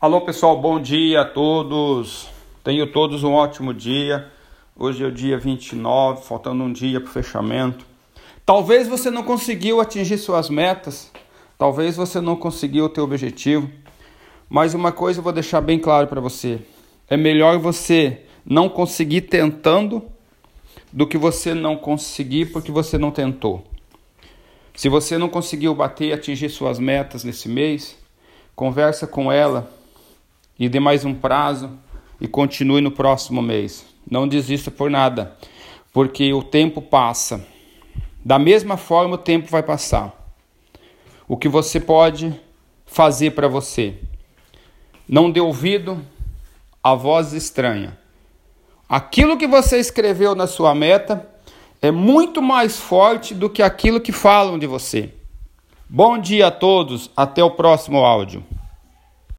Alô pessoal, bom dia a todos. Tenho todos um ótimo dia. Hoje é o dia 29, faltando um dia para o fechamento. Talvez você não conseguiu atingir suas metas, talvez você não conseguiu o teu objetivo, mas uma coisa eu vou deixar bem claro para você. É melhor você não conseguir tentando do que você não conseguir porque você não tentou. Se você não conseguiu bater e atingir suas metas nesse mês, conversa com ela e dê mais um prazo e continue no próximo mês. Não desista por nada, porque o tempo passa. Da mesma forma, o tempo vai passar. O que você pode fazer para você? Não dê ouvido a voz estranha. Aquilo que você escreveu na sua meta é muito mais forte do que aquilo que falam de você. Bom dia a todos, até o próximo áudio.